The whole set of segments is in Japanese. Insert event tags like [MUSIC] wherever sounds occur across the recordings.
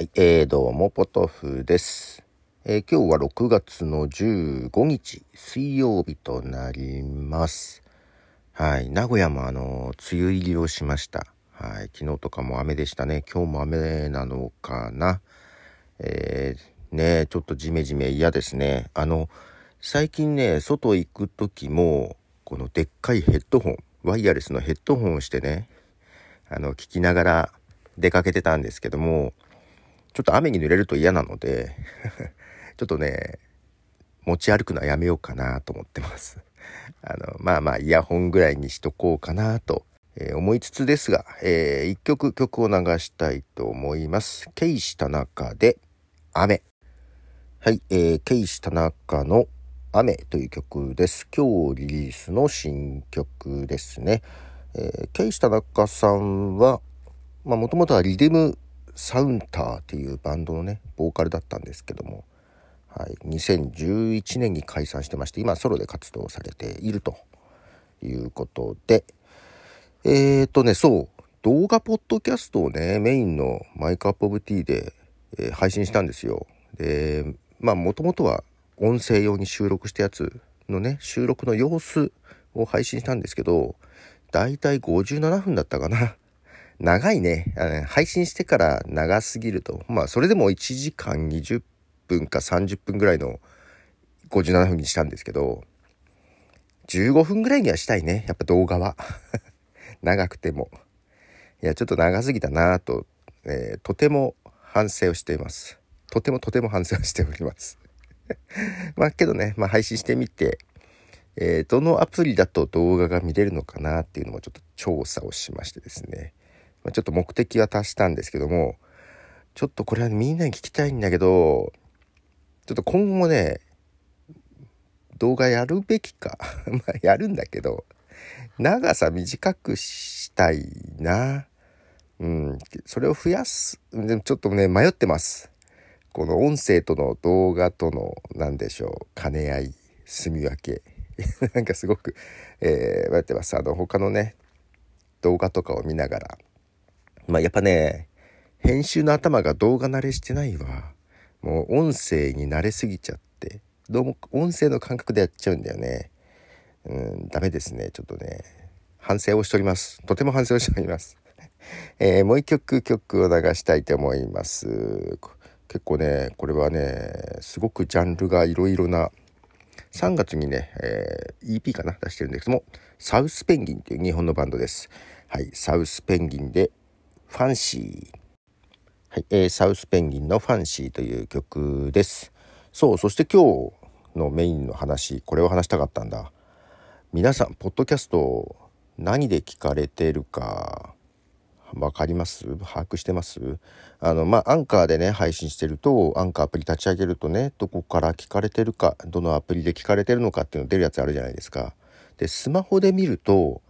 はい、えー、どうも、ポトフです。えー、今日は6月の15日、水曜日となります。はい、名古屋もあの、梅雨入りをしました。はい、昨日とかも雨でしたね。今日も雨なのかな。えー、ねちょっとジメジメ嫌ですね。あの、最近ね、外行く時も、このでっかいヘッドホン、ワイヤレスのヘッドホンをしてね、あの、聞きながら出かけてたんですけども、ちょっと雨に濡れると嫌なので [LAUGHS] ちょっとね、持ち歩くのはやめようかなと思ってます。[LAUGHS] あの、まあまあ、イヤホンぐらいにしとこうかなと、えー、思いつつですが、えー、一曲曲を流したいと思います。ケイシ田中で雨。はい、えー、ケイシ田中の雨という曲です。今日リリースの新曲ですね。えー、ケイシ田中さんは、まあもともとはリデムサウンターっていうバンドのねボーカルだったんですけども、はい、2011年に解散してまして今ソロで活動されているということでえーとねそう動画ポッドキャストをねメインのマイクアップオブティーで、えー、配信したんですよ。でまあもともとは音声用に収録したやつのね収録の様子を配信したんですけどだいたい57分だったかな。長いね。あの配信してから長すぎると。まあ、それでも1時間20分か30分ぐらいの57分にしたんですけど、15分ぐらいにはしたいね。やっぱ動画は。[LAUGHS] 長くても。いや、ちょっと長すぎたなと、えー、とても反省をしています。とてもとても反省をしております。[LAUGHS] まあけどね、まあ配信してみて、えー、どのアプリだと動画が見れるのかなっていうのもちょっと調査をしましてですね。まあ、ちょっと目的は達したんですけども、ちょっとこれはみんなに聞きたいんだけど、ちょっと今後もね、動画やるべきか。[LAUGHS] まあ、やるんだけど、長さ短くしたいな。うん、それを増やす。でもちょっとね、迷ってます。この音声との動画との、何でしょう、兼ね合い、住み分け。[LAUGHS] なんかすごく、えー、迷ってます。あの、他のね、動画とかを見ながら、まあやっぱね、編集の頭が動画慣れしてないわ。もう音声に慣れすぎちゃって、どうも音声の感覚でやっちゃうんだよね。うん、ダメですね。ちょっとね、反省をしております。とても反省をしております。[LAUGHS] えー、もう一曲曲を流したいと思います。結構ね、これはね、すごくジャンルがいろいろな、3月にね、えー、EP かな？出してるんですけども、サウスペンギンっていう日本のバンドです。はい、サウスペンギンでァンシー。はい、えー、サウスペンギンのファンシーという曲です。そう、そして今日のメインの話、これを話したかったんだ。皆さん、ポッドキャスト何で聞かれてるか、わかります？把握してます？あの、まあ、アンカーでね、配信してると、アンカーアプリ立ち上げるとね、どこから聞かれてるか、どのアプリで聞かれてるのかっていうの出るやつあるじゃないですか。で、スマホで見ると、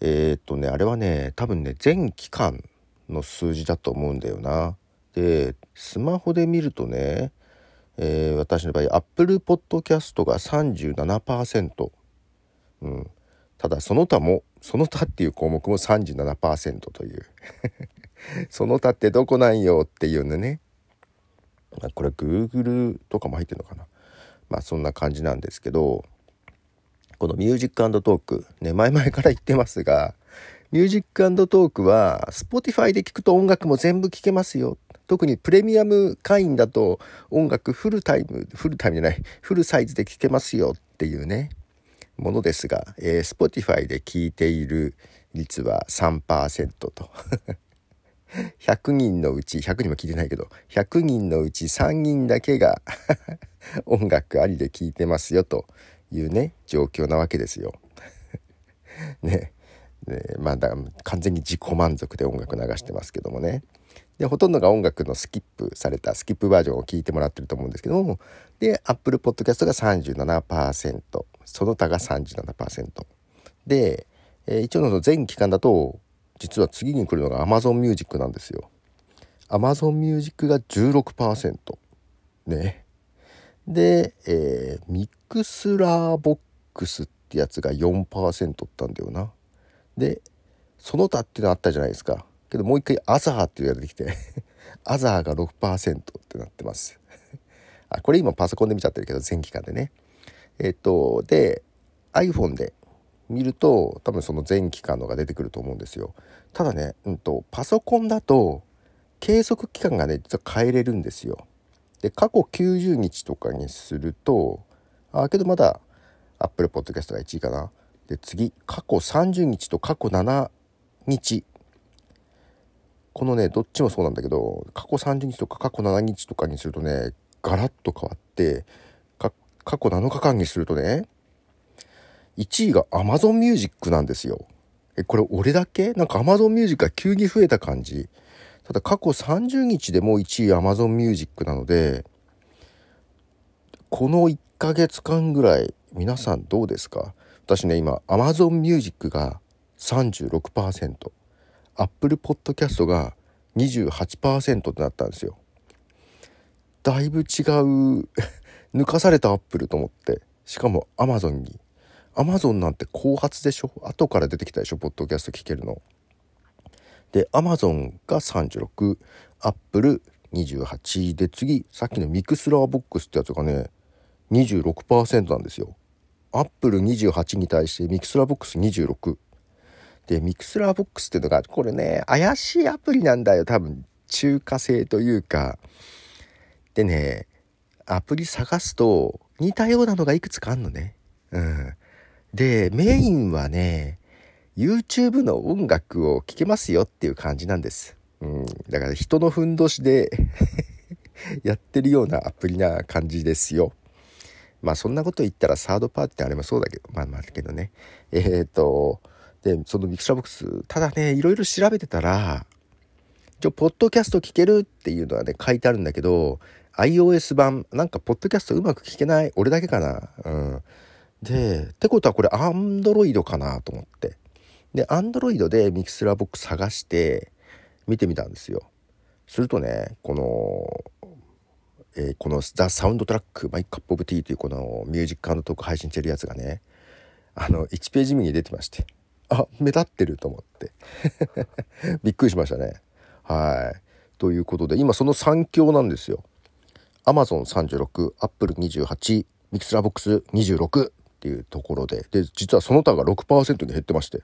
えー、っとね、あれはね、多分ね、全期間の数字だと思うんだよな。でスマホで見るとね、えー、私の場合 Apple Podcast が37%、うん、ただその他もその他っていう項目も37%という。[LAUGHS] その他ってどこなんよっていうのね。これ Google とかも入ってるのかな。まあそんな感じなんですけどこのミュージックトークね前々から言ってますがミュージックトークは Spotify で聞くと音楽も全部聴けますよ。特にプレミアム会員だと音楽フルタイム、フルタイムじゃない、フルサイズで聴けますよっていうね、ものですが、えー、Spotify で聴いている率は3%と。[LAUGHS] 100人のうち、100人も聞いてないけど、100人のうち3人だけが [LAUGHS] 音楽ありで聴いてますよというね、状況なわけですよ。[LAUGHS] ね。でまだ完全に自己満足で音楽流してますけどもね。でほとんどが音楽のスキップされたスキップバージョンを聞いてもらってると思うんですけどもで Apple Podcast が37%その他が37%で、えー、一応の全期間だと実は次に来るのが Amazon Music なんですよ。Amazon Music が16%ね。で、えー、 MixerBox ってやつが4%ったんだよな。でその他っていうのあったじゃないですか。けどもう一回「朝」っていうのが出てきて [LAUGHS] アザーが6%ってなってます。あこれ今パソコンで見ちゃってるけど全期間でね。えっとで iPhone で見ると多分その全期間のが出てくると思うんですよ。ただね、うんと、パソコンだと計測期間がね実は変えれるんですよ。で過去90日とかにするとあけどまだ Apple Podcast が1位かな。で次過去30日と過去7日。このねどっちもそうなんだけど過去30日とか過去7日とかにするとねガラッと変わって過去7日間にするとね1位が Amazon Music なんですよ。えこれ俺だけ？なんか Amazon Music が急に増えた感じ。ただ過去30日でも1位 Amazon Music なのでこの1ヶ月間ぐらい皆さんどうですか？私ね今 Amazon Music が36% Apple Podcast が28%となったんですよ。だいぶ違う [LAUGHS] 抜かされたアップルと思って。しかも Amazon に。Amazon なんて後発でしょ？後から出てきたでしょ？ポッドキャスト聞けるの。で Amazon が36 Apple 28で次さっきの MixerBox ってやつがね26%なんですよ。アップル28に対して MixerBox26で MixerBoxっていうのがこれね怪しいアプリなんだよ。多分中華製というか。でねアプリ探すと似たようなのがいくつかあんのね。うん。でメインはね YouTube の音楽を聴けますよっていう感じなんです、うん、だから人のふんどしで [LAUGHS] やってるようなアプリな感じですよ。まあそんなこと言ったらサードパーティーってあれもそうだけど、まあまあだけどね。えっ、ー、と、で、そのミクシャボックス、ただね、いろいろ調べてたら、一応、ポッドキャスト聞けるっていうのはね、書いてあるんだけど、iOS 版、なんか、ポッドキャストうまく聞けない。俺だけかな。うん。で、ってことはこれ、アンドロイドかなと思って。で、アンドロイドで MixerBox 探して、見てみたんですよ。するとね、この、えー、この「 The Soundtrack My Cup of Tea」というこのミュージックトーク配信してるやつがねあの1ページ目に出てましてあ目立ってると思って。[LAUGHS] びっくりしましたね。はい。ということで今その3強なんですよ。Amazon36 Apple28 MixerBox26っていうところで。で実はその他が6%に減ってまして。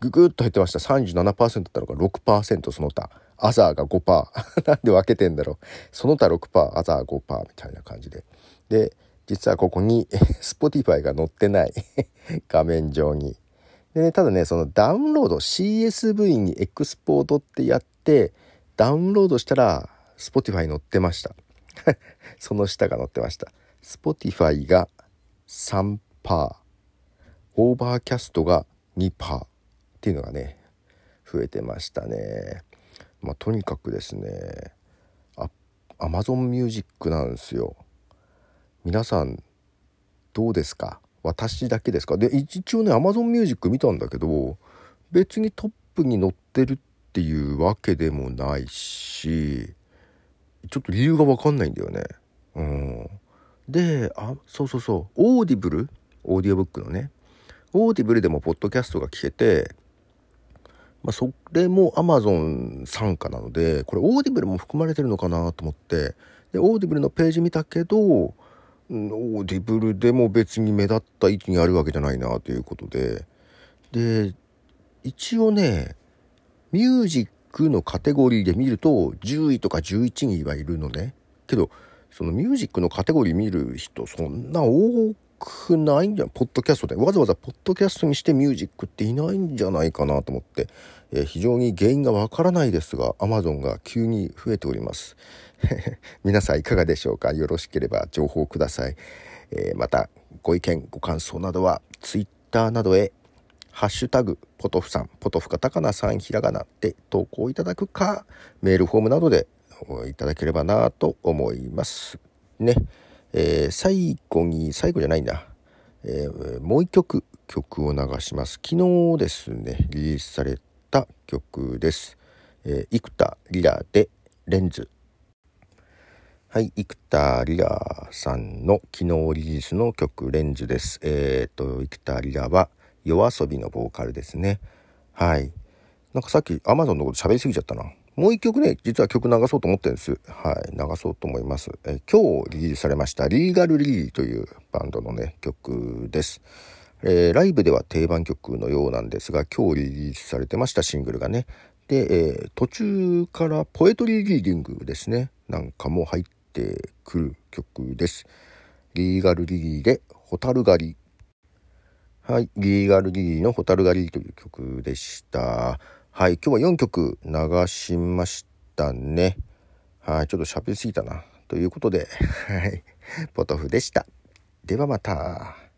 ググッと減ってました。37%だったのが6%その他。アザーが5% [LAUGHS] なんで分けてんだろう。その他6%アザー5%みたいな感じで。で実はここに [LAUGHS] Spotify が載ってない。[LAUGHS] 画面上に。で、ね、ただねそのダウンロード CSV にエクスポートってやってダウンロードしたら Spotify 載ってました。その下が載ってました。Spotify が3%オーバーキャストが2%っていうのがね増えてましたね。まあ、とにかくですねあ Amazon Music なんですよ。皆さんどうですか？私だけですか？で一応ね Amazon Music 見たんだけど別にトップに載ってるっていうわけでもないしちょっと理由が分かんないんだよね。うん。であそうそうそう。 Audible オーディオブックのね。 Audible でもポッドキャストが聞けてまあ、それも Amazon 傘下なのでこれ Audible も含まれてるのかなと思ってで Audible のページ見たけど Audible でも別に目立った位置にあるわけじゃないなということで。で一応ねミュージックのカテゴリーで見ると10位とか11位はいるのね。けどそのミュージックのカテゴリー見る人そんな多くないんじゃポッドキャストで。わざわざポッドキャストにしてミュージックっていないんじゃないかなと思って、えー、非常に原因がわからないですが Amazon が急に増えております。[LAUGHS] 皆さんいかがでしょうか？よろしければ情報ください、えー、またご意見ご感想などは Twitter などへハッシュタグポトフさん。ポトフカタカナさんひらがなで投稿いただくかメールフォームなどでいただければなと思います。ね。えー、最後に最後じゃないんだ、えー、もう一曲曲を流します。昨日ですねリリースされた曲です、えー、生田リラでレンズ。はい生田リラさんの昨日リリースの曲レンズです。えっ、と生田リラは夜遊びのボーカルですね。はい。なんかさっき Amazon のこと喋りすぎちゃったな。もう一曲ね、実は曲流そうと思ってるんです。はい、流そうと思います。え今日リリースされました、リーガルリリーというバンドのね、曲です。えー、ライブでは定番曲のようなんですが、今日リリースされてましたシングルがね。で、えー、途中からポエトリーリーディングですね。なんかも入ってくる曲です。リーガルリーで、ホタル狩り。はい、リーガルリーのホタル狩りという曲でした。はい、今日は4曲流しましたね。はい、ちょっと喋りすぎたな。ということで、はい、ポトフでした。ではまた。